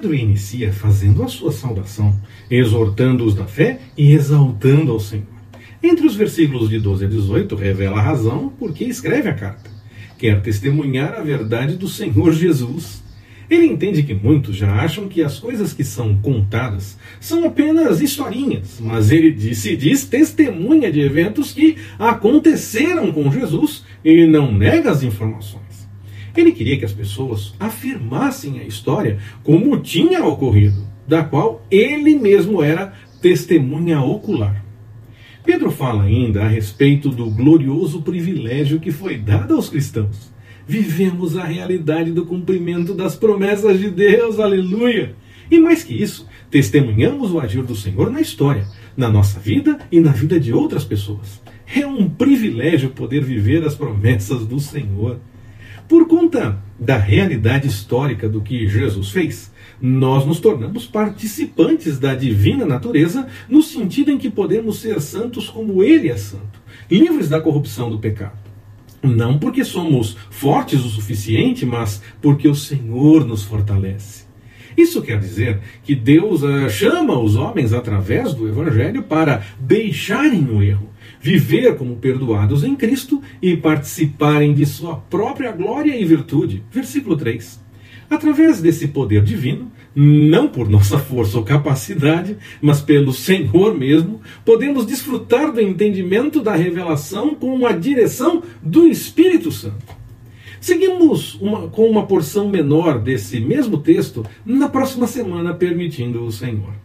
Pedro inicia fazendo a sua saudação, exortando-os da fé e exaltando ao Senhor. Entre os versículos de 12 a 18, revela a razão por que escreve a carta. Quer testemunhar a verdade do Senhor Jesus. Ele entende que muitos já acham que as coisas que são contadas são apenas historinhas, mas ele se diz testemunha de eventos que aconteceram com Jesus e não nega as informações. Ele queria que as pessoas afirmassem a história como tinha ocorrido, da qual ele mesmo era testemunha ocular. Pedro fala ainda a respeito do glorioso privilégio que foi dado aos cristãos. Vivemos a realidade do cumprimento das promessas de Deus, aleluia! E mais que isso, testemunhamos o agir do Senhor na história, na nossa vida e na vida de outras pessoas. É um privilégio poder viver as promessas do Senhor. Por conta da realidade histórica do que Jesus fez, nós nos tornamos participantes da divina natureza, no sentido em que podemos ser santos como Ele é santo, livres da corrupção do pecado. Não porque somos fortes o suficiente, mas porque o Senhor nos fortalece. Isso quer dizer que Deus uh, chama os homens através do Evangelho para deixarem o erro viver como perdoados em Cristo e participarem de sua própria glória e virtude. Versículo 3. Através desse poder divino, não por nossa força ou capacidade, mas pelo Senhor mesmo, podemos desfrutar do entendimento da revelação com a direção do Espírito Santo. Seguimos uma, com uma porção menor desse mesmo texto na próxima semana, permitindo o Senhor.